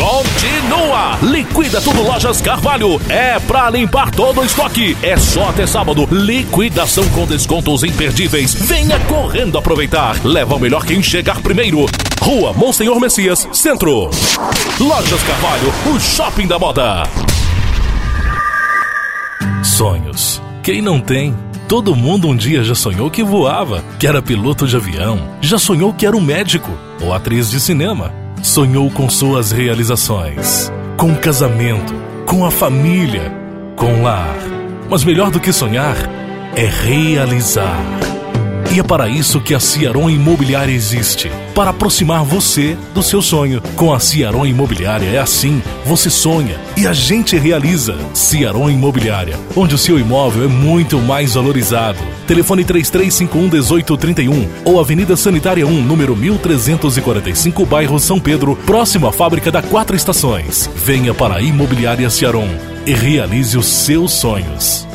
continua. Liquida tudo Lojas Carvalho. É pra limpar todo o estoque. É só até sábado. Liquidação com descontos imperdíveis. Venha correndo aproveitar. Leva o melhor quem chegar primeiro. Rua Monsenhor Messias, Centro. Lojas Carvalho, o shopping da moda. Sonhos. Quem não tem? Todo mundo um dia já sonhou que voava, que era piloto de avião, já sonhou que era um médico ou atriz de cinema. Sonhou com suas realizações, com casamento, com a família, com lar. Mas melhor do que sonhar é realizar. E é para isso que a Ciaron Imobiliária existe para aproximar você do seu sonho. Com a Ciaron Imobiliária é assim: você sonha e a gente realiza. Ciaron Imobiliária, onde o seu imóvel é muito mais valorizado. Telefone 3351 1831 ou Avenida Sanitária 1, número 1345, bairro São Pedro, próximo à fábrica da Quatro Estações. Venha para a Imobiliária Ciaron e realize os seus sonhos.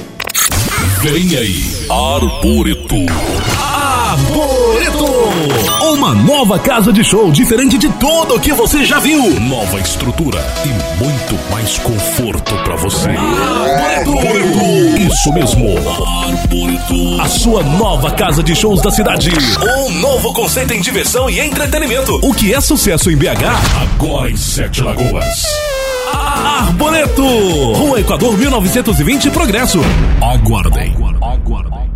Vem aí, Arboreto. Arboreto! Uma nova casa de show diferente de tudo que você já viu. Nova estrutura e muito mais conforto para você. Arboreto! Isso mesmo. Arboreto. A sua nova casa de shows da cidade. Um novo conceito em diversão e entretenimento. O que é sucesso em BH, agora em Sete Lagoas. Arboreto! Equador 1920 Progresso. Aguardem. Aguardem.